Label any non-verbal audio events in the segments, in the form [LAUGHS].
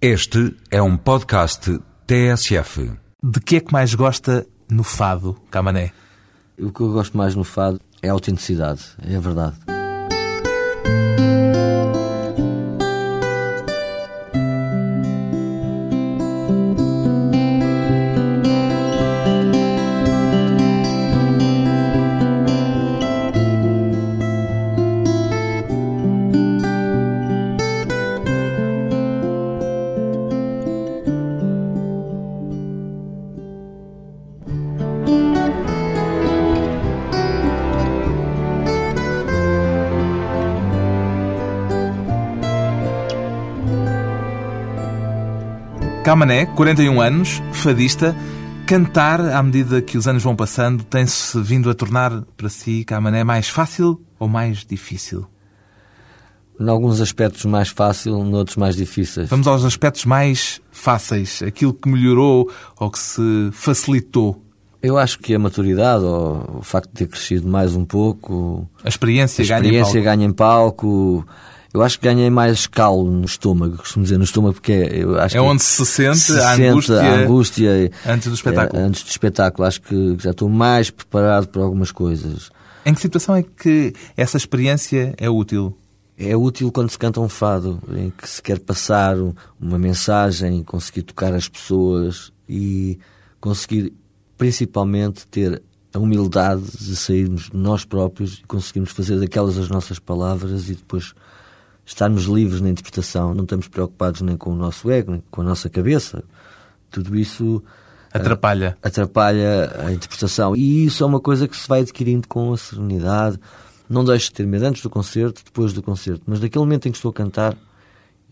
Este é um podcast TSF. De que é que mais gosta no fado, Camané? O que eu gosto mais no fado é a autenticidade, é a verdade. Camané, 41 anos, fadista. Cantar, à medida que os anos vão passando, tem-se vindo a tornar para si, Camané, mais fácil ou mais difícil? Em alguns aspectos mais fácil, noutros mais difíceis. Vamos aos aspectos mais fáceis, aquilo que melhorou ou que se facilitou. Eu acho que a maturidade, ou o facto de ter crescido mais um pouco, A experiência, a experiência ganha em palco. ganha em palco. Eu acho que ganhei mais calo no estômago, costumo dizer no estômago, porque é, eu acho É que onde se sente se a sente angústia a angústia antes do espetáculo. eh, antes do espetáculo. Acho que já estou mais preparado para algumas coisas. Em que situação é que essa experiência é útil? É útil quando se canta um fado, em que se quer passar uma mensagem, conseguir tocar as pessoas e conseguir, principalmente, ter a humildade de sairmos nós próprios e conseguirmos fazer daquelas as nossas palavras e depois estarmos livres na interpretação. Não estamos preocupados nem com o nosso ego, nem com a nossa cabeça. Tudo isso Atrapalha. atrapalha a interpretação. E isso é uma coisa que se vai adquirindo com a serenidade. Não deixo de ter medo antes do concerto, depois do concerto. Mas naquele momento em que estou a cantar,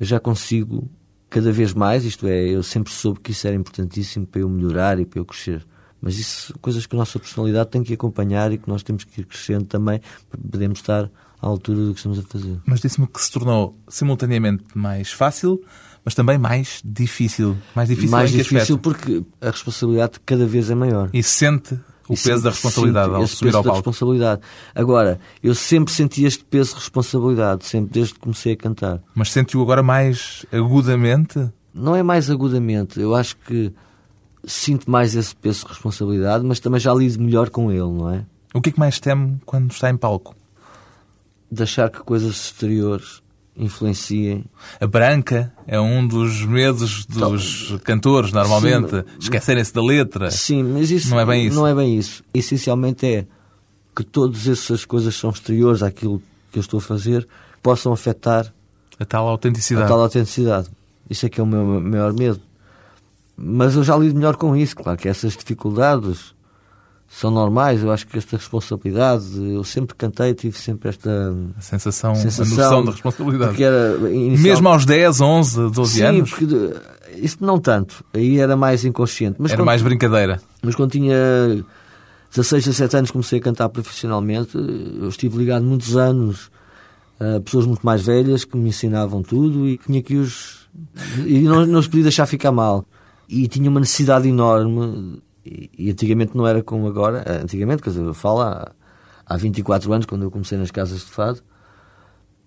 eu já consigo cada vez mais, isto é, eu sempre soube que isso era importantíssimo para eu melhorar e para eu crescer. Mas isso são coisas que a nossa personalidade tem que acompanhar e que nós temos que ir crescendo também para podermos estar à altura do que estamos a fazer. Mas disse-me que se tornou simultaneamente mais fácil, mas também mais difícil. Mais difícil mais difícil porque a responsabilidade cada vez é maior. E sente o E peso da responsabilidade ao subir peso ao da palco. responsabilidade. Agora, eu sempre senti este peso de responsabilidade, sempre desde que comecei a cantar. Mas sente-o agora mais agudamente? Não é mais agudamente, eu acho que sinto mais esse peso de responsabilidade, mas também já lido melhor com ele, não é? O que é que mais teme quando está em palco? De achar que coisas exteriores influenciem. A branca é um dos medos dos cantores, normalmente. Esquecerem-se da letra. Sim, mas isso Não é bem isso. Não é bem isso. Essencialmente é que todas essas coisas são exteriores àquilo que eu estou a fazer, possam afetar A tal a autenticidade. tal autenticidade. Isso é que é o meu maior medo. Mas eu já lido melhor com isso, claro que essas dificuldades são normais, eu acho que esta responsabilidade, eu sempre cantei, tive sempre esta A sensação, sensação a noção de responsabilidade. Era inicial- Mesmo aos 10, 11, 12 Sim, anos, porque isso não tanto, aí era mais inconsciente. Mas era quando, mais brincadeira. mas quando tinha 16, 17 anos comecei a cantar profissionalmente, eu estive ligado muitos anos a pessoas muito mais velhas que me ensinavam tudo e tinha que os. e não, não os podia deixar ficar mal. E tinha uma necessidade enorme, e, e antigamente não era como agora, antigamente, quer dizer, eu falo há, há 24 anos, quando eu comecei nas casas de fado,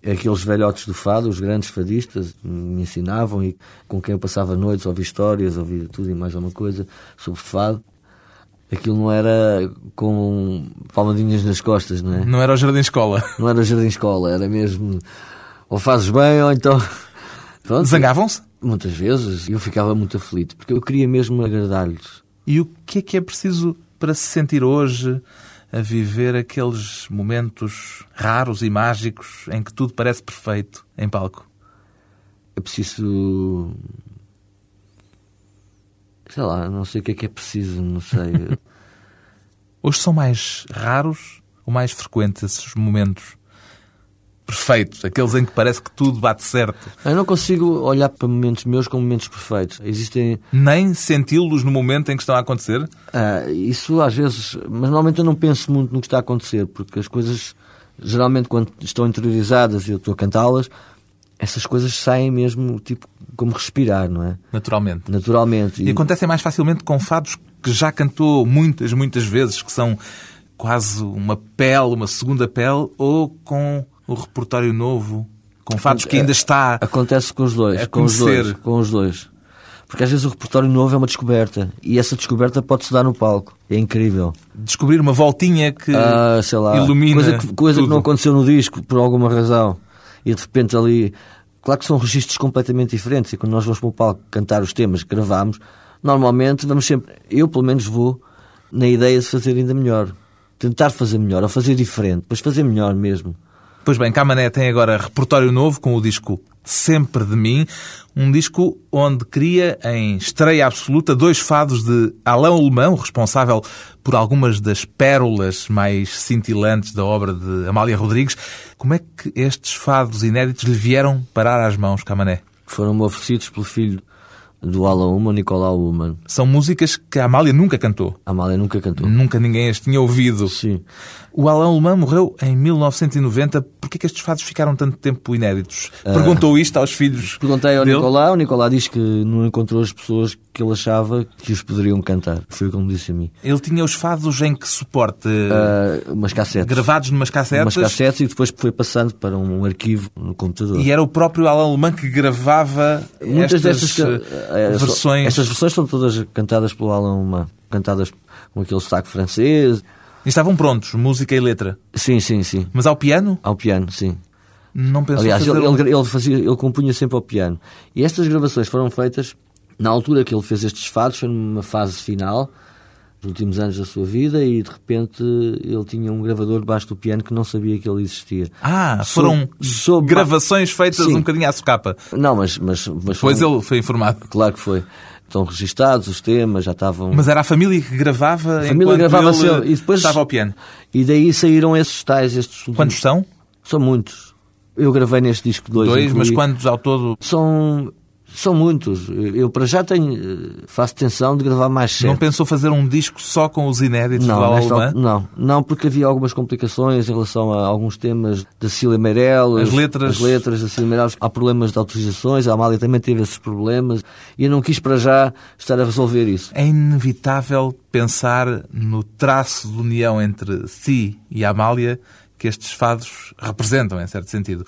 aqueles velhotes do fado, os grandes fadistas, me ensinavam e com quem eu passava noites, ouvia histórias, ouvia tudo e mais alguma coisa sobre fado. Aquilo não era com palmadinhas nas costas, não é? Não era o Jardim Escola. Não era jardim escola, era mesmo ou fazes bem ou então. Zangavam-se? Muitas vezes eu ficava muito aflito porque eu queria mesmo agradar-lhes. E o que é que é preciso para se sentir hoje a viver aqueles momentos raros e mágicos em que tudo parece perfeito em palco? É preciso. Sei lá, não sei o que é que é preciso, não sei. [LAUGHS] Hoje são mais raros ou mais frequentes esses momentos perfeitos, aqueles em que parece que tudo bate certo, eu não consigo olhar para momentos meus como momentos perfeitos. Existem. nem senti-los no momento em que estão a acontecer? ah, isso às vezes. Mas normalmente eu não penso muito no que está a acontecer, porque as coisas, geralmente, quando estão interiorizadas e eu estou a cantá-las, essas coisas saem mesmo, tipo, como respirar, não é? Naturalmente. Naturalmente. E acontecem mais facilmente com fados que já cantou muitas, muitas vezes, que são quase uma pele, uma segunda pele, ou com o repertório novo, com fados que ainda está Acontece com os dois. com os dois. Com os dois. Porque às vezes o repertório novo é uma descoberta. E essa descoberta pode-se dar no palco. É incrível. descobrir uma voltinha que Ah, sei lá. ilumina coisa que, coisa que não aconteceu no disco, por alguma razão. E de repente ali. Claro que são registros completamente diferentes. E quando nós vamos para o palco cantar os temas que gravamos, normalmente vamos sempre. Eu, pelo menos, vou na ideia de fazer ainda melhor. Tentar fazer melhor, ou fazer diferente, mas fazer melhor mesmo. Pois bem, Camané tem agora repertório novo com o disco Sempre de Mim, um disco onde cria em estreia absoluta dois fados de Alain Alemão, responsável por algumas das pérolas mais cintilantes da obra de Amália Rodrigues. Como é que estes fados inéditos lhe vieram parar às mãos, Camané? Foram-me oferecidos pelo filho do Alan Uman, Nicolau Uman. São músicas que a Amália nunca cantou. A Amália nunca cantou. Nunca ninguém as tinha ouvido. Sim. O Alain Alemão morreu em 1990. Por que é que estes fados ficaram tanto tempo inéditos? Ah. Perguntou isto aos filhos Perguntei ao dele? Nicolau, o Nicolau diz que não encontrou as pessoas que ele achava que os poderiam cantar. Foi o que ele disse a mim. Ele tinha os fados em que suporte? Ah, umas cassetes. gravados numas cassetes? Umas cassetes e depois foi passando para um arquivo no computador. E era o próprio Alain Alemão que gravava Muitas estas destas eh, eh, versões. Estas versões são todas cantadas pelo Alan Uman. Cantadas com aquele sotaque francês. E estavam prontos, música e letra. Sim, sim, sim. Mas ao piano? Ao piano, sim. Não pensou Aliás, fazer ele, um- ele, ele fazia, ele compunha sempre ao piano. E estas gravações foram feitas na altura que ele fez estes fados, foi numa fase final, nos últimos anos da sua vida, e de repente ele tinha um gravador debaixo do piano que não sabia que ele existia. Ah, foram sob- gravações feitas Sim. um bocadinho à socapa. Não, mas. mas, mas Pois foram- ele foi informado. Claro que foi. Estão registados os temas, já estavam. Mas era a família que gravava a família gravava ele. E depois, estava ao piano. E daí saíram esses tais, estes Quantos são? São muitos. Eu gravei neste disco dois. Dois, mas incluí- quantos ao todo? São, são muitos. Eu para já tenho, eh, faço tensão de gravar mais sete. Não pensou fazer um disco só com os inéditos do Não, Alemão? altura- não, não, porque havia algumas complicações em relação a alguns temas da Cília Meirelles. As letras. As letras da Cília Meirelles. Há problemas de autorizações, a Amália também teve esses problemas e eu não quis para já estar a resolver isso. É inevitável pensar no traço de união entre si e a Amália que estes fados representam, em certo sentido.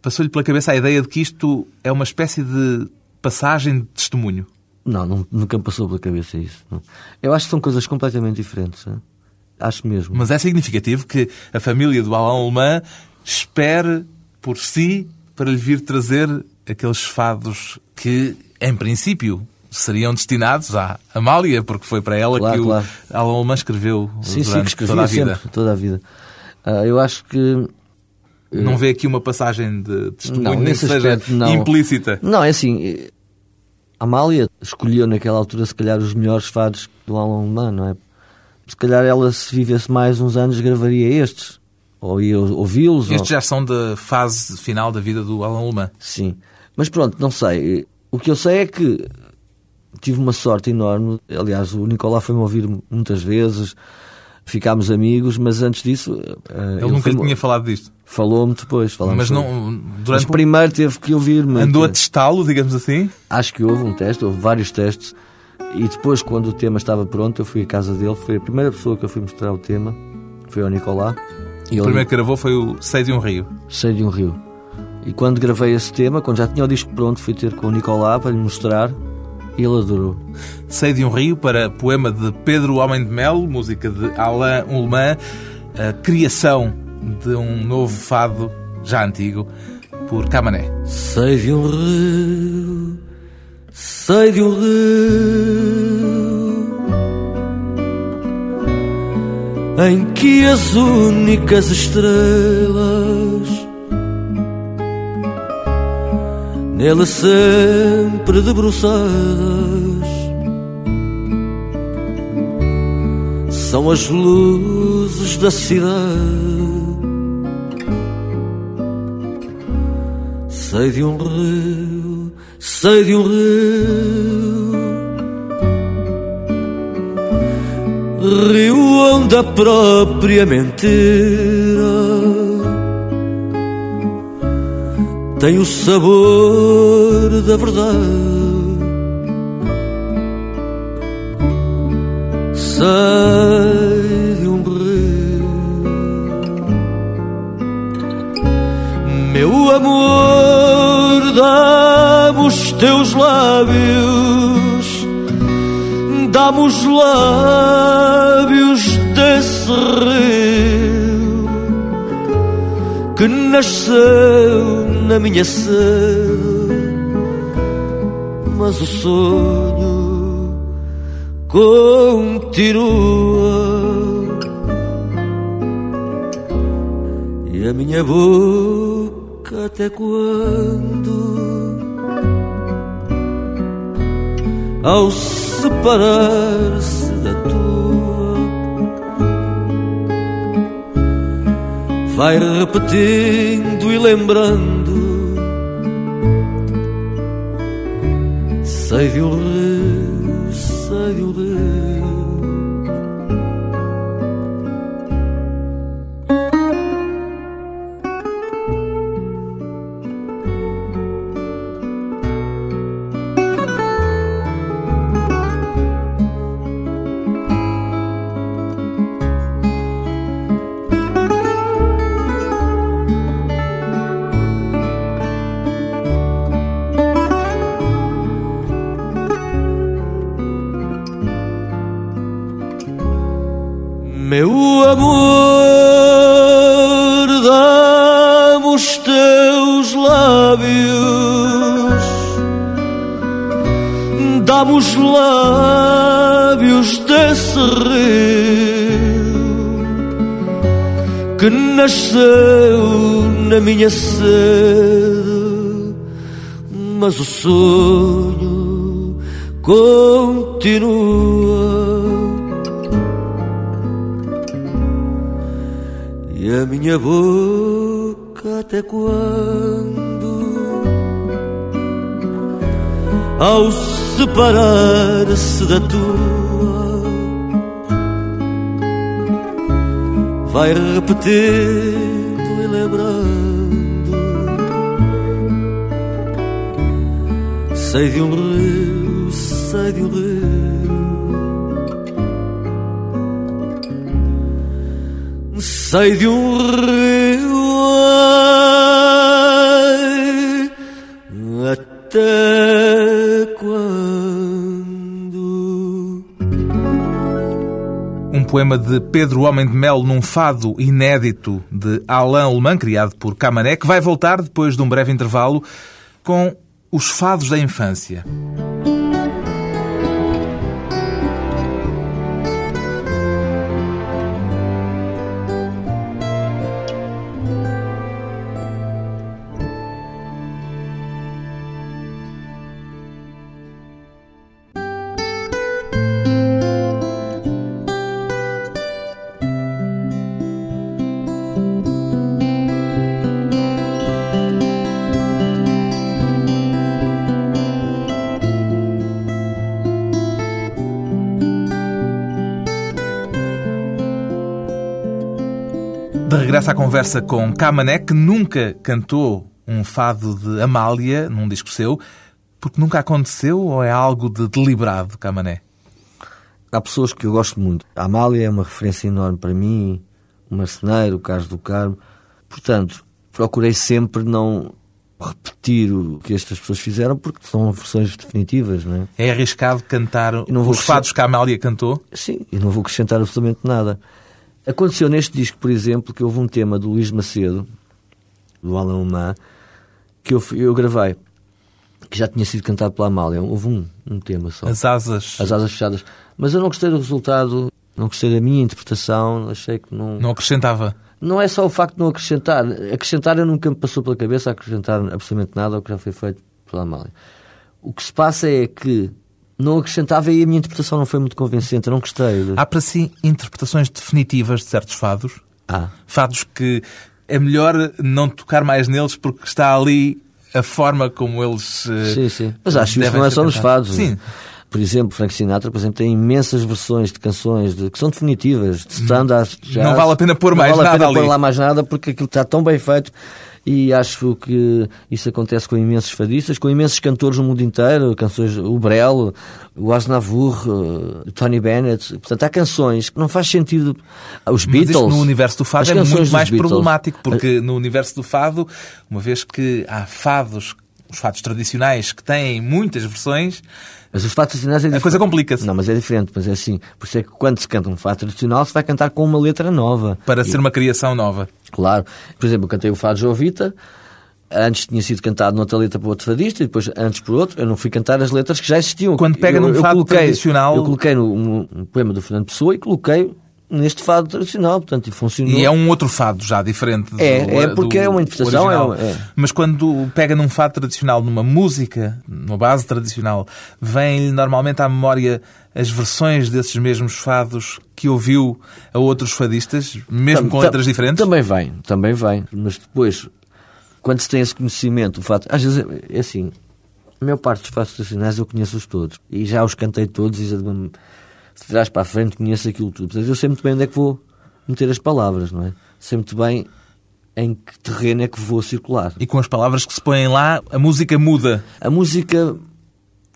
Passou-lhe pela cabeça a ideia de que isto é uma espécie de passagem de testemunho. Não, não- nunca me passou pela cabeça isso. não. Eu acho que são coisas completamente diferentes. né? Acho mesmo. Mas é significativo que a família do Alain Alemã espere por si para lhe vir trazer aqueles fados que, em princípio, seriam destinados à Amália, porque foi para ela Claro, que claro. o Alain Alemã escreveu sim, sim, que toda a vida. sempre, toda a vida. Ah, eu acho que Não vê aqui uma passagem de testemunho, Não, nem que seja aspecto, não. implícita. Não, é assim. eh, A Amália escolheu naquela altura, se calhar, os melhores fados do Alan Alemã, não é? Se calhar ela, se vivesse mais uns anos, gravaria estes. Ou ia ouvi-los. ou- Estes já são da fase final da vida do Alain Alemã. Sim. Mas pronto, não sei. O que eu sei é que tive uma sorte enorme. Aliás, o Nicolás foi-me ouvir muitas vezes. Ficámos amigos, mas antes disso. eh, Ele nunca lhe foi-me- tinha falado disto. Falou-me depois. falámos Mas não, Mas durante primeiro teve que ouvir-me. andou a testá-lo, digamos assim. Acho que houve um teste, houve vários testes. E depois, quando o tema estava pronto, eu fui à casa dele. Foi a primeira pessoa que eu fui mostrar o tema. Foi ao Nicolás. E O ele primeiro que gravou foi o Sei de um Rio. cheio de um rio. E quando gravei esse tema, quando já tinha o disco pronto, fui ter com o Nicolás para lhe mostrar. E ele adorou. Sei de um Rio para poema de Pedro Homem de Melo, música de Alain Ullmann, a criação de um novo fado já antigo por Camané. Sei de um rio, sei de um rio em que as únicas estrelas nele sempre debruçadas são as luzes da cidade. Sei de um rio, sei de um rio, rio onde a própria mentira tem o sabor da verdade. Sei de um rio, meu amor teus lábios, dá-me os lábios desse rio que nasceu na minha sede, mas o sonho continua. E a minha boca até quando? Ao separar-se da tua, vai repetindo e lembrando. Sei de nasceu na minha sede, mas o sonho continua. E a minha boca até quando? Ao separar-se da tua, vai repetindo e lembrando. Sei de um rio, sei de um rio. Sei de um rio até poema de Pedro Homem de Melo num fado inédito de Alain Alemã, criado por Camané, que vai voltar depois de um breve intervalo com os fados da infância. De regresso à conversa com Camané, que nunca cantou um fado de Amália num disco seu, porque nunca aconteceu ou é algo de deliberado, Camané? Há pessoas que eu gosto muito. A Amália é uma referência enorme para mim, o Marceneiro, o Carlos do Carmo. Portanto, procurei sempre não repetir o que estas pessoas fizeram, porque são versões definitivas, não é? É arriscado cantar os fados que a Amália cantou? Sim, e não vou acrescentar absolutamente nada. Aconteceu neste disco, por exemplo, que houve um tema do Luís Macedo, do Alain Humá, que eu, eu gravei, que já tinha sido cantado pela Amália. Houve um, um tema só. As asas. As asas fechadas. Mas eu não gostei do resultado, não gostei da minha interpretação, achei que não. Não acrescentava. Não é só o facto de não acrescentar. Acrescentar eu nunca me passou pela cabeça acrescentar absolutamente nada ao que já foi feito pela Amália. O que se passa é que não acrescentava e a minha interpretação não foi muito convincente, eu não gostei. De... Há para si interpretações definitivas de certos fados? Ah. Fados que é melhor não tocar mais neles porque está ali a forma como eles. eh, Sim, sim. Mas acho que isso não é só nos fados. Sim. Por exemplo, Frank Sinatra, por exemplo, tem imensas versões de canções de- que são definitivas, de standards. de jazz. Não vale a pena pôr mais Não vale a nada pena pôr ali. lá mais nada porque aquilo está tão bem feito e acho que isso acontece com imensos fadistas, com imensos cantores no mundo inteiro, canções, o Brel, o Aznavour, eh, o Tony Bennett. Portanto, há canções que não faz sentido. Os Mas Beatles. isto no universo do fado é muito mais problemático, porque no universo do fado, uma vez que há fados os fados tradicionais que têm muitas versões, Mas os fatos tradicionais é a coisa complica-se. Não, mas é diferente, mas é assim. Por isso é que quando se canta um fado tradicional, se vai cantar com uma letra nova. Para ser uma criação nova. Claro. Por exemplo, eu cantei o Fado Jovita, antes tinha sido cantado noutra letra por outro fadista e depois antes por outro. Eu não fui cantar as letras que já existiam. Quando pega eu, num eu fado coloquei, tradicional- Eu coloquei no, no- no poema do Fernando Pessoa e coloquei neste fado tradicional, portanto, e funcionou. E é um outro fado já diferente do, É, é porque é uma interpretação, original. é- é. Mas quando pega num fado tradicional, numa música, numa base tradicional, vem normalmente à memória as versões desses mesmos fados que ouviu a outros fadistas, mesmo com Tam- letras diferentes? Também vem, também vem. Mas depois, quando se tem esse conhecimento, o fato. Às vezes é- é assim. A maior parte dos fatos tradicionais eu conheço-os todos. E já os cantei todos e já de, de trás para a frente conheço aquilo tudo. Portanto, eu sei muito bem onde é que vou meter as palavras, não é? Sei muito bem em que terreno é que vou circular. E com as palavras que se põem lá, a música muda. A música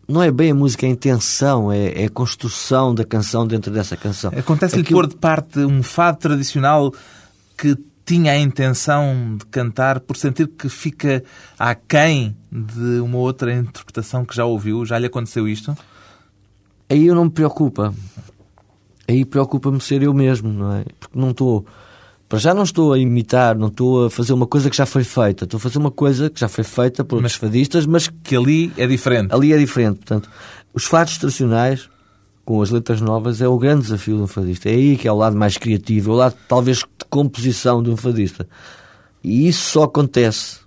não é bem a música, é a intenção, é, é a construção da canção dentro dessa canção. Acontece-lhe Aquilo- pôr de parte um fado tradicional que tinha a intenção de cantar por sentir que fica aquém de uma outra interpretação que já ouviu? Já lhe aconteceu isto? Aí eu não me preocupa. Aí preocupa-me ser eu mesmo, não é? Porque não estou. Para já não estou a imitar, não estou a fazer uma coisa que já foi feita. Estou a fazer uma coisa que já foi feita por Mas- fadistas, mas Que ali é diferente. ali é diferente. Portanto, os fados tradicionais, com as letras novas, é o grande desafio de um fadista. É aí que é o lado mais criativo, é o lado, talvez, de composição de um fadista. E isso só acontece.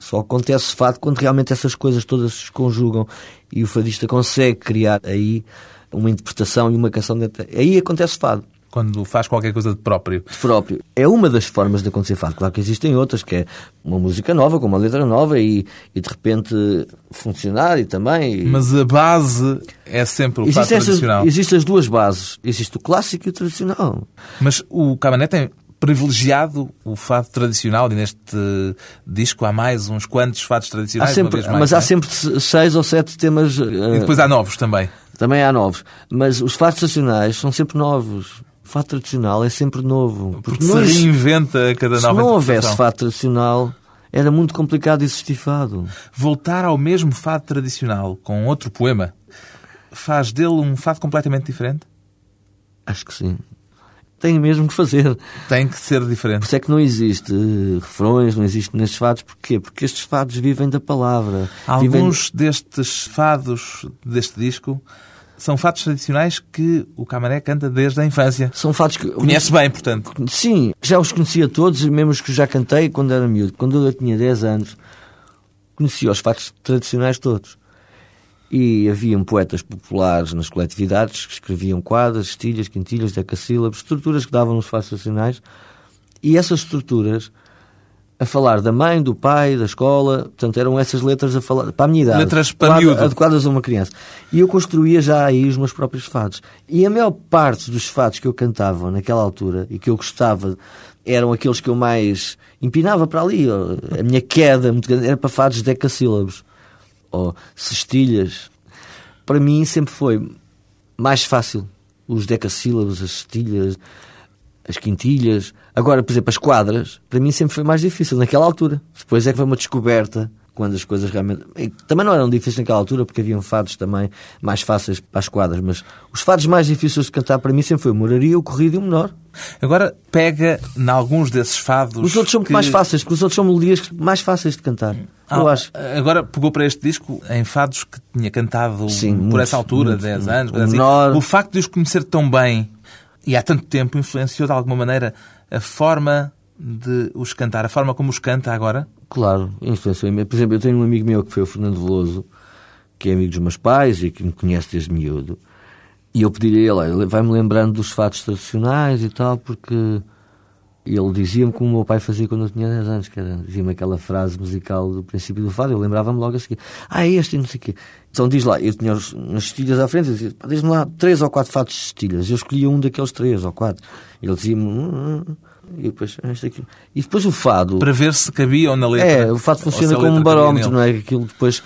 Só acontece fado quando realmente essas coisas todas se conjugam e o fadista consegue criar aí uma interpretação e uma canção dentro. Aí acontece fado Quando faz qualquer coisa de próprio. próprio. É uma das formas de acontecer fado. Claro que existem outras, que é uma música nova, com uma letra nova e, e de repente funcionar e também. e- Mas a base é sempre o fado Existem, essas, tradicional. existem as duas bases. Existe o clássico e o tradicional. Mas o Camané tem privilegiado o fado tradicional e neste disco há mais uns quantos fados Há tradicionais, uma sempre, mais, mas há é? sempre se- seis ou sete temas. eh, E depois há novos também. Também há novos. Mas os fados tradicionais são sempre novos. O fado tradicional é sempre novo. Porque não se reinventa a cada se nova não houvesse fado tradicional, era muito complicado existir fado. Voltar ao mesmo fado tradicional com outro poema faz dele um fado completamente diferente? Acho que sim. Tem mesmo que fazer. Tem que ser Por diferente. isso é que não existe eh, refrões, não existe nestes fados. Porquê? Porque estes fados vivem da palavra. Vivem- Alguns destes fados deste disco são fados tradicionais que o Camané canta desde a infância. São fados que... Conhece bem, portanto. Sim, já os conhecia todos, mesmo os que já cantei quando era miúdo. Quando eu tinha 10 anos, conhecia os fatos tradicionais todos. E haviam poetas populares nas coletividades que escreviam quadras, estilhas, quintilhas, decassílabos, estruturas que davam nos fatos tradicionais. E essas estruturas, a falar da mãe, do pai, da escola, portanto, eram essas letras a falar para a minha idade. Letras para adequada- miúdo. adequadas a uma criança. E eu construía já aí os meus próprios fados. E a maior parte dos fados que eu cantava naquela altura e que eu gostava eram aqueles que eu mais empinava para ali. A minha queda muito grande era para fados decassílabos ou cestilhas. Para mim sempre foi mais fácil os decassílabos, as cestilhas, as quintilhas. Agora, por exemplo, as quadras, para mim sempre foi mais difícil naquela altura. Depois é que foi uma descoberta quando as coisas realmente. Também não eram difíceis naquela altura porque haviam fados também mais fáceis para as quadras, mas os fados mais difíceis de cantar para mim sempre foi o Moraria, o Corrido e o Menor. Agora pega em alguns desses fados. Os outros são muito que- mais fáceis, porque os outros são melodias mais fáceis de cantar. eu Ah, acho. Agora pegou para este disco em fados que tinha cantado Sim, por muitos, essa altura, muitos. 10 anos, O assim. menor- O facto de os conhecer tão bem e há tanto tempo influenciou de alguma maneira a forma de os cantar, a forma como os canta agora? Claro, influenciou Por exemplo, eu tenho um amigo meu que foi o Fernando Veloso, que é amigo dos meus pais e que me conhece desde miúdo. E eu pedi-lhe a ele, olha, vai-me lembrando dos fatos tradicionais e tal, porque ele dizia-me como o meu pai fazia quando eu tinha 10 anos, que dizia-me aquela frase musical do princípio do fado, eu lembrava-me logo a seguir, ah, é este não sei o quê. Então diz lá, eu tinha nas estilhas à frente, dizia, "Pá, diz-me lá três ou quatro fatos de estilhas, eu escolhia um daqueles três ou quatro. Ele dizia-me, "Hum, hum", e depois, "Ah, este aqui. E depois o fado... Para ver se cabiam na letra. É, o fado ou funciona como um cabia barómetro, não é? Aquilo depois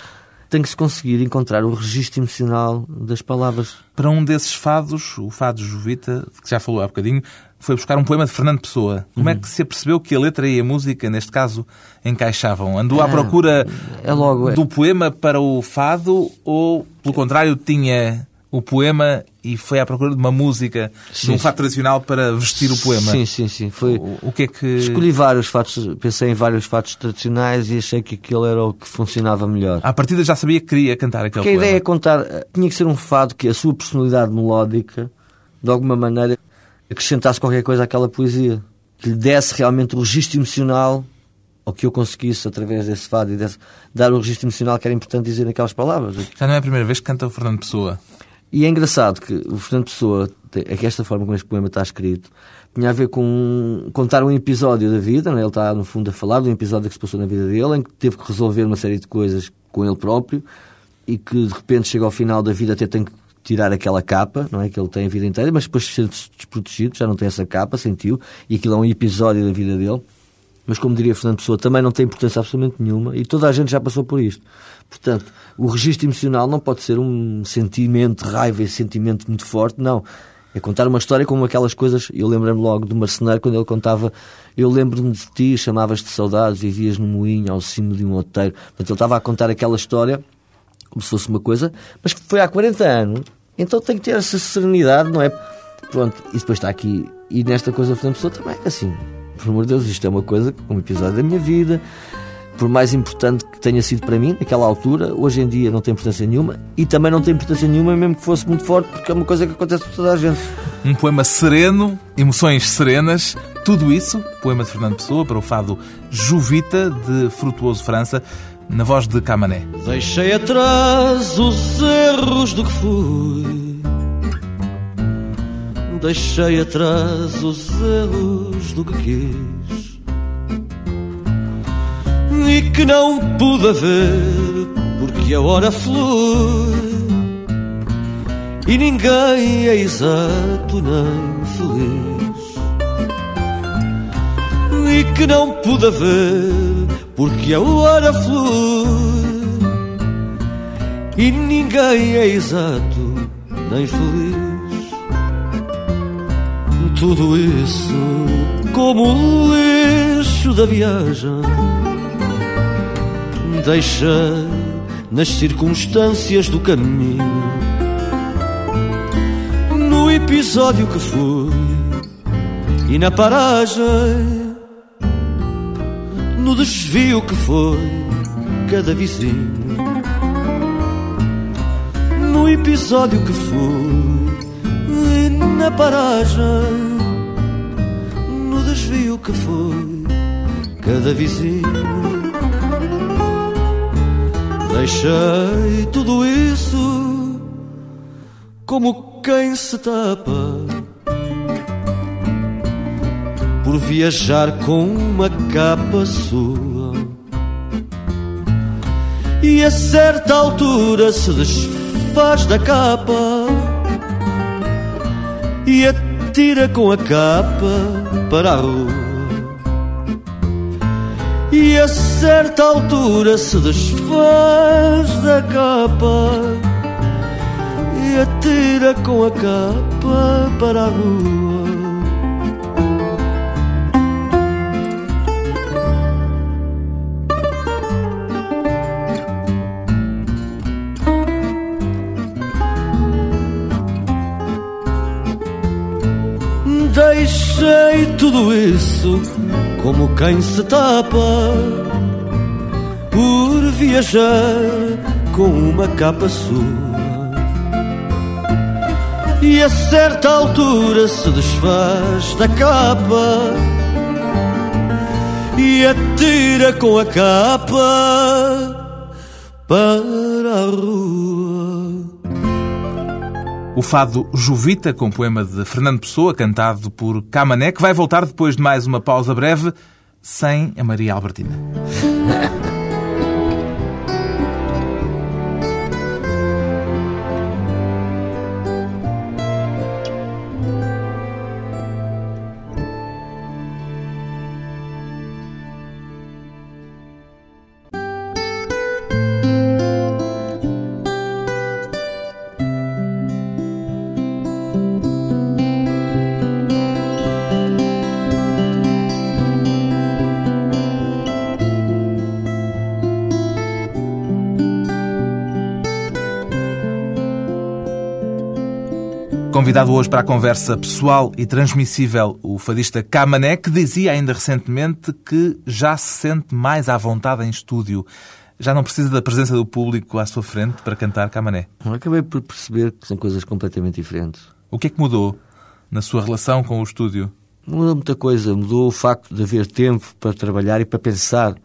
tem que se conseguir encontrar o registro emocional das palavras. Para um desses fados, o fado Jovita, que já falou há bocadinho, foi buscar um poema de Fernando Pessoa. Como é que se apercebeu que a letra e a música, neste caso, encaixavam? Andou à Ah, procura é logo, é. do poema para o fado ou, pelo contrário, tinha o poema e foi à procura de uma música, de Sim, um sim. fado tradicional para vestir o poema? Sim, sim, sim. Foi... O, o que é que... Escolhi vários fatos, pensei em vários fatos tradicionais e achei que aquele era o que funcionava melhor. À partida já sabia que queria cantar aquele Porque a poema. ideia é contar, eh, tinha que ser um fado que a sua personalidade melódica, de alguma maneira, acrescentasse qualquer coisa àquela poesia. Que lhe desse realmente o registro emocional, ou que eu conseguisse, através desse fado, e desse, dar o registro emocional que era importante dizer naquelas palavras. Já não é a primeira vez que canta o Fernando Pessoa. E é engraçado que o Fernando Pessoa, é que esta forma como este poema está escrito, tinha a ver com contar um episódio da vida, né? ele está no fundo a falar de um episódio que se passou na vida dele, em que teve que resolver uma série de coisas com ele próprio e que de repente chega ao final da vida até tem que tirar aquela capa, não é? Que ele tem a vida inteira, mas depois sente-se desprotegido, já não tem essa capa, sentiu, e aquilo é um episódio da vida dele. Mas como diria Fernando Pessoa, também não tem importância absolutamente nenhuma e toda a gente já passou por isto. Portanto, o registro emocional não pode ser um sentimento de raiva e sentimento muito forte, não. É contar uma história como aquelas coisas. Eu lembro-me logo do marceneiro quando ele contava: Eu lembro-me de ti, chamavas-te saudades, vivias no moinho ao cimo de um outeiro. Portanto, ele estava a contar aquela história como se fosse uma coisa, mas que foi há 40 anos, então tem que ter essa serenidade, não é? Pronto, e depois está aqui, e nesta coisa Fernando Pessoa também, assim, por amor de Deus, isto é uma coisa, um episódio da minha vida, por mais importante que tenha sido para mim, naquela altura, hoje em dia não tem importância nenhuma, e também não tem importância nenhuma, mesmo que fosse muito forte, porque é uma coisa que acontece com toda a gente. Um poema sereno, emoções serenas, tudo isso, poema de Fernando Pessoa para o fado Juvita, de Frutuoso França, na voz de Camané. Deixei atrás os erros do que fui. Deixei atrás os erros do que quis. E que não pude haver, porque a hora flui. E ninguém é exato nem feliz. E que não pude haver, porque a hora flui. E ninguém é exato nem feliz. Tudo isso como lixo da viagem. Deixei nas circunstâncias do caminho. No episódio que fui e na paragem. No desvio que foi cada vizinho. No episódio que fui na paragem. No desvio que foi cada vizinho. Deixei tudo isso como quem se tapa por viajar com uma capa sua. E a certa altura se desfaz da capa e atira com a capa para a rua. E a certa altura se desfaz da capa e atira com a capa para a rua. Tudo isso como quem se tapa por viajar com uma capa sua. E a certa altura se desfaz da capa e atira com a capa para a rua. O fado Juvita, com poema de Fernando Pessoa, cantado por Camané, que vai voltar depois de mais uma pausa breve, sem a Maria Albertina. Convidado hoje para a conversa pessoal e transmissível, o fadista Camané, que dizia ainda recentemente que já se sente mais à vontade em estúdio. Já não precisa da presença do público à sua frente para cantar Camané. Acabei por perceber que são coisas completamente diferentes. O que é que mudou na sua relação com o estúdio? Mudou muita coisa. Mudou o facto de haver tempo para trabalhar e para pensar.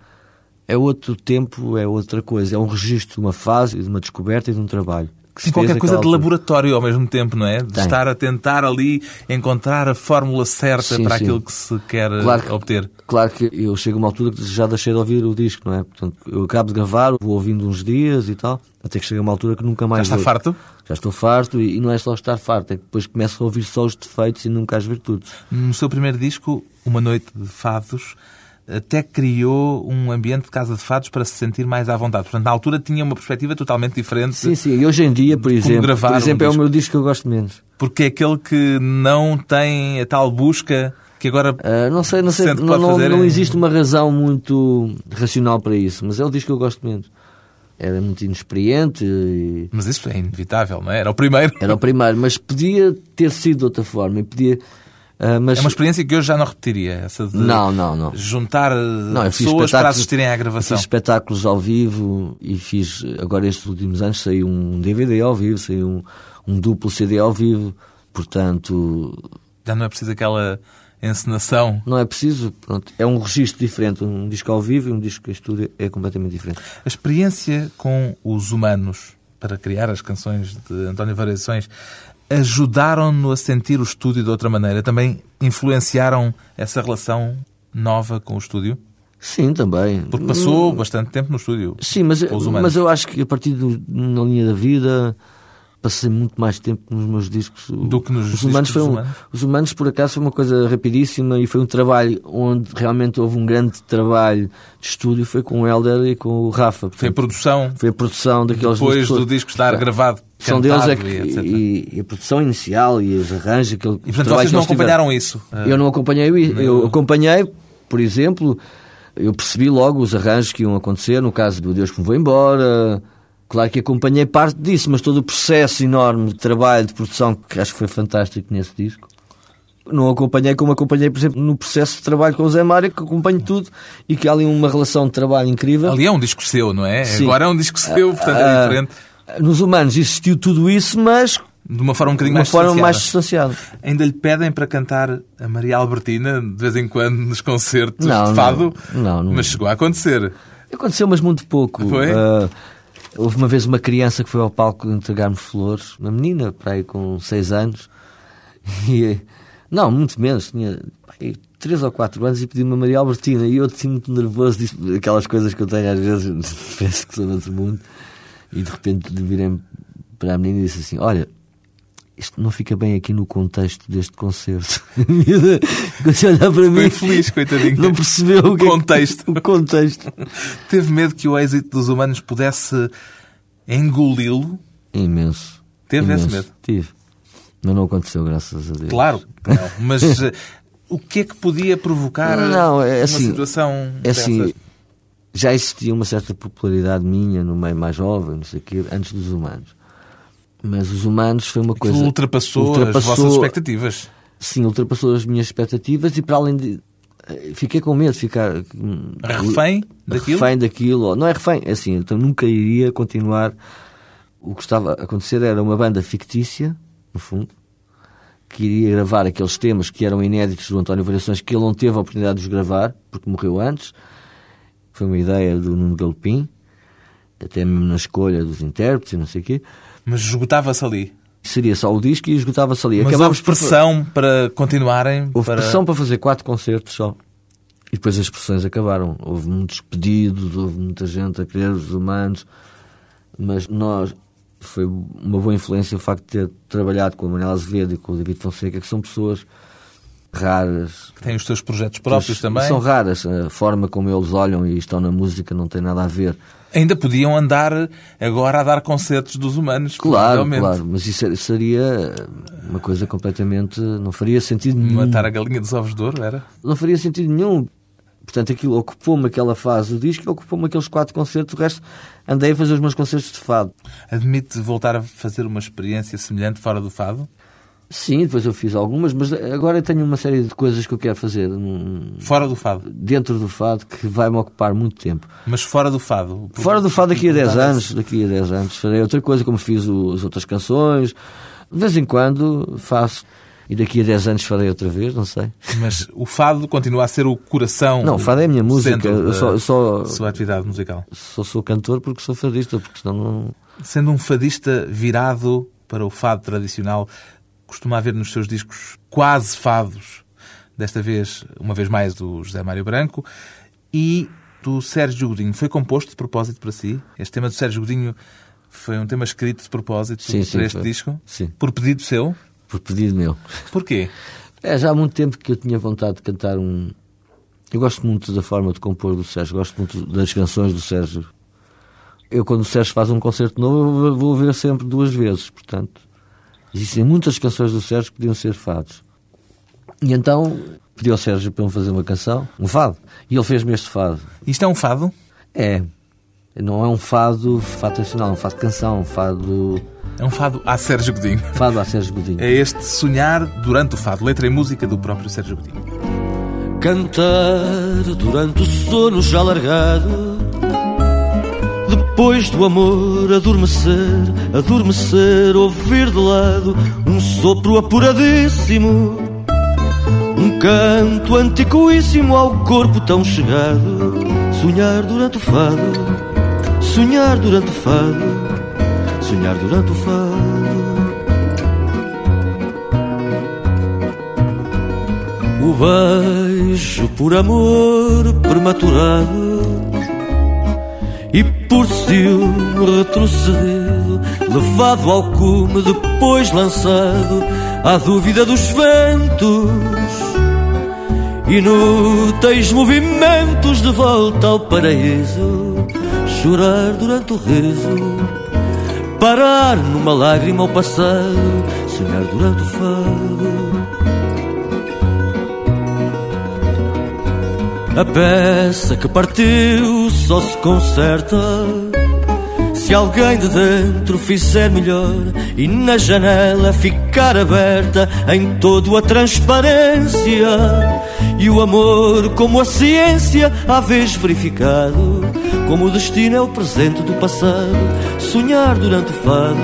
É outro tempo, é outra coisa. É um registro de uma fase, de uma descoberta e de um trabalho. Sim, qualquer coisa de laboratório ao mesmo tempo, não é? De Tem. estar a tentar ali encontrar a fórmula certa Sim, para sim. aquilo que se quer Claro que- obter. Claro que eu chego a uma altura que já deixei de ouvir o disco, não é? Portanto, eu acabo de gravar, vou ouvindo uns dias e tal, até que chega a uma altura que nunca Já mais está ouço. farto? Já estou farto e, e não é só estar farto, é que depois começo a ouvir só os defeitos e nunca as virtudes. No seu primeiro disco, Uma Noite de Fados, até criou um ambiente de casa de fados para se sentir mais à vontade. Portanto, na altura tinha uma perspectiva totalmente diferente, Sim, sim, e hoje em dia, por exemplo, por um exemplo é o meu disco que eu gosto menos. porque é aquele que não tem a tal busca que agora Ah, não sei, não sei, não, não, não em- existe uma razão muito racional para isso, mas é o disco que eu gosto menos. Era muito inexperiente e Mas isso é inevitável, não é? Era o primeiro. era o primeiro, mas podia ter sido de outra forma e podia. Ah, mas É uma experiência que hoje já não repetiria, essa de Não, não, não. juntar eh, Não, eu pessoas para assistirem à eu gravação. Fiz espetáculos ao vivo e fiz, agora estes últimos anos, saiu um DVD ao vivo, saiu um, um duplo CD ao vivo, portanto, Já não é preciso aquela encenação. não é preciso, pronto, é um registro diferente, um disco ao vivo e um disco em estúdio é completamente diferente. A experiência com os humanos para criar as canções de António Variações ajudaram-no a sentir o estúdio de outra maneira? Também influenciaram essa relação nova com o estúdio? Sim, também. Porque passou bastante tempo no estúdio. Sim, mas, com os humanos. mas eu acho que a partir do, na linha da vida passei muito mais tempo nos meus discos. Do que nos os discos humanos foi um- humanos? Os humanos, por acaso, foi uma coisa rapidíssima e foi um trabalho onde realmente houve um grande trabalho de estúdio. Foi com o Helder e com o Rafa. Foi a Portanto, produção, foi a produção daqueles depois pessoas. do disco estar gravado, São deles é que, e e, e a produção inicial e os arranjos. Aquele E, portanto, trabalho vocês não tiveram. acompanharam isso? Eu não acompanhei, eu, eu acompanhei, por exemplo, eu percebi logo os arranjos que iam acontecer, no caso do Deus que me vou embora. Claro que acompanhei parte disso, mas todo o processo enorme de trabalho, de produção, que acho que foi fantástico nesse disco. Não acompanhei como acompanhei, por exemplo, no processo de trabalho com o Zé Mário, que acompanho tudo e que há ali uma relação de trabalho incrível. Ali é um disco seu, não é? Sim. Agora é um disco seu, portanto é Ah, diferente. Nos humanos existiu tudo isso, mas De uma forma um bocadinho uma mais forma mais distanciada. Ainda lhe pedem para cantar a Maria Albertina de vez em quando nos concertos Não, de não. fado? Não, não. Mas chegou a acontecer. Aconteceu, mas muito pouco. Foi? Ah, houve uma vez uma criança que foi ao palco entregar-me flores, uma menina, para aí com 6 anos, e não, muito menos, tinha pá, aí, 3 ou 4 anos e pediu-me a Maria Albertina e eu assim muito nervoso, disse aquelas coisas que eu tenho às vezes, [LAUGHS] penso que sou de outro mundo, e de repente virei para a menina e disse assim: Olha. Isto não fica bem aqui no contexto deste concerto. [LAUGHS] Quando se olhar para mim, infeliz, coitadinho. não percebeu o, que é contexto. [LAUGHS] o contexto. Teve medo que o êxito dos humanos pudesse engoli-lo? Imenso. Teve esse Imenso. medo? Tive. Mas não aconteceu, graças a Deus. Claro, não. Mas [LAUGHS] eh, o que é que podia provocar Não, é uma assim, situação É assim, dessas? Já existia uma certa popularidade minha no meio mais jovem, não sei o quê, antes dos humanos. Mas os humanos foi uma Aquilo coisa. ultrapassou, as ultrapassou- vossas expectativas. Sim, ultrapassou as minhas expectativas e para além de. eh, Fiquei com medo de ficar. Refém daquilo? Refém daquilo. Não é refém, é assim, então nunca iria continuar. O que estava a acontecer era uma banda fictícia, no fundo, que iria gravar aqueles temas que eram inéditos do António Variações, que ele não teve a oportunidade de os gravar, porque morreu antes. Foi uma ideia do Nuno Galopim, até mesmo na escolha dos intérpretes e não sei o quê. Mas esgotava-se ali. Seria só o disco e esgotava-se ali. Mas Acabámos houve por- pressão para continuarem? Houve para... pressão para fazer quatro concertos só. E depois as pressões acabaram. Houve muitos pedidos, houve muita gente a querer os humanos. Mas nós, foi uma boa influência o facto de ter trabalhado com a Manuela Azevedo e com o David Fonseca, que são pessoas raras. Têm os seus projetos próprios também. São raras. A forma como eles olham e estão na música não tem nada a ver. Ainda podiam andar agora a dar concertos dos humanos. Claro, claro. Mas isso seria uma coisa completamente. Não faria sentido nenhum. Matar a galinha dos ovos de ouro, era? não faria sentido nenhum. Portanto, aquilo ocupou-me aquela fase do disco e ocupou-me aqueles quatro concertos. O resto, andei a fazer os meus concertos de fado. Admite voltar a fazer uma experiência semelhante fora do fado? Sim, depois eu fiz algumas, mas agora tenho uma série de coisas que eu quero fazer Fora do fado. dentro do fado que vai-me ocupar muito tempo. Mas fora do fado. Fora do fado daqui a 10 Perguntar anos, daqui a 10 anos farei outra coisa, como fiz o- as outras canções. De vez em quando faço. E daqui a 10 anos farei outra vez, não sei. se- Mas o fado continua a ser o coração. Não, o fado é a minha música. Eu só, eu só, sua atividade musical. só sou cantor porque sou fadista, porque senão não. Sendo um fadista virado para o fado tradicional, costuma haver nos seus discos quase fados. Desta vez, uma vez mais, do José Mário Branco e do Sérgio Godinho. Foi composto de propósito para si? Este tema do Sérgio Godinho foi um tema escrito de propósito Sim, sim, para este foi. disco? Sim. Por pedido seu? Por pedido meu. Porquê? É, já há muito tempo que eu tinha vontade de cantar um. Eu gosto muito da forma de compor do Sérgio, gosto muito das canções do Sérgio. Eu, quando o Sérgio faz um concerto novo, vou ver sempre duas vezes, portanto. Existem muitas canções do Sérgio que podiam ser fados. E então pedi ao Sérgio para me fazer uma canção, um fado. E ele fez-me este fado. Isto é um fado? É. Não é um fado, fado tradicional, é um fado de canção, um fado. É um fado a Sérgio Godinho. Fado a Sérgio Godinho. É este sonhar durante o fado, letra e música do próprio Sérgio Godinho. Cantar durante o sono já largado Depois do amor adormecer Adormecer, ouvir de lado Um sopro apuradíssimo Um canto antiquíssimo ao corpo tão chegado. Sonhar durante o fado Sonhar durante o fado Sonhar durante o fado. O beijo por amor prematurado E por ciúme retrocedido Levado ao cume, depois lançado À dúvida dos ventos Inúteis movimentos de volta ao paraíso Chorar durante o riso Parar numa lágrima ao passado Sonhar durante o fado A peça que partiu só se conserta Se alguém de dentro fizer melhor E na janela ficar aberta Em toda a transparência E o amor como a ciência À vez verificado Como o destino é o presente do passado. Sonhar durante o fado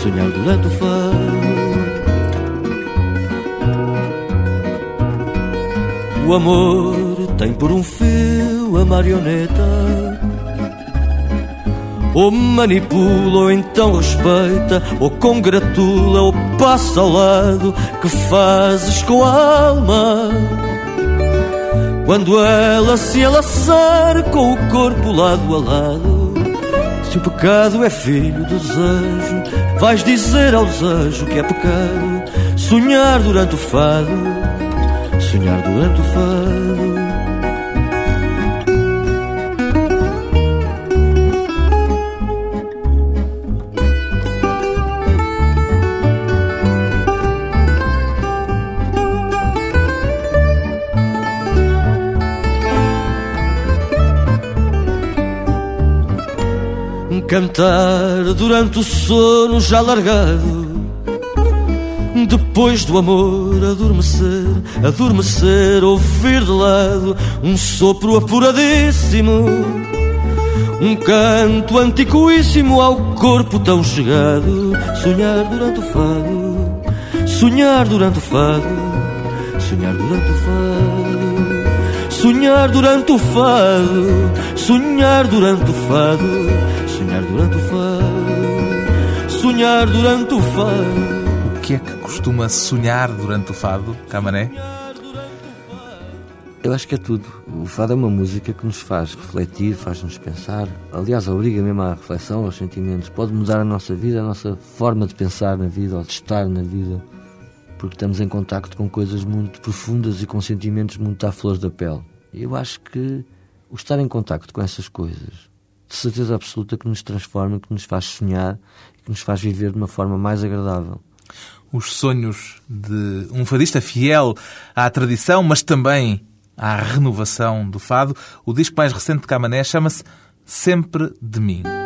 Sonhar durante o fado. O amor tem por um fio a marioneta Ou manipula, ou então respeita Ou congratula, ou passa ao lado Que fazes com a alma Quando ela se enlaçar Com o corpo lado a lado Se o pecado é filho do desejo Vais dizer ao desejo que é pecado Sonhar durante o fado sonhar durante o fado. Cantar durante o sono já largado. Depois do amor adormecer, adormecer, ouvir de lado um sopro apuradíssimo, um canto antiquíssimo ao corpo tão chegado, sonhar durante o fado, sonhar durante o fado, sonhar durante o fado, sonhar durante o fado, sonhar durante o fado, sonhar durante o fado, sonhar durante o fado. O que é que costuma sonhar durante o fado, Camané? Eu acho que é tudo. O fado é uma música que nos faz refletir, faz-nos pensar. Aliás, obriga mesmo à reflexão, aos sentimentos. Pode mudar a nossa vida, a nossa forma de pensar na vida ou de estar na vida. Porque estamos em contacto com coisas muito profundas e com sentimentos muito à flor da pele. E eu acho que o estar em contacto com essas coisas, de certeza absoluta que nos transforma, que nos faz sonhar, que nos faz viver de uma forma mais agradável os sonhos de um fadista fiel à tradição, mas também à renovação do fado. O disco mais recente de Camané chama-se Sempre de Mim.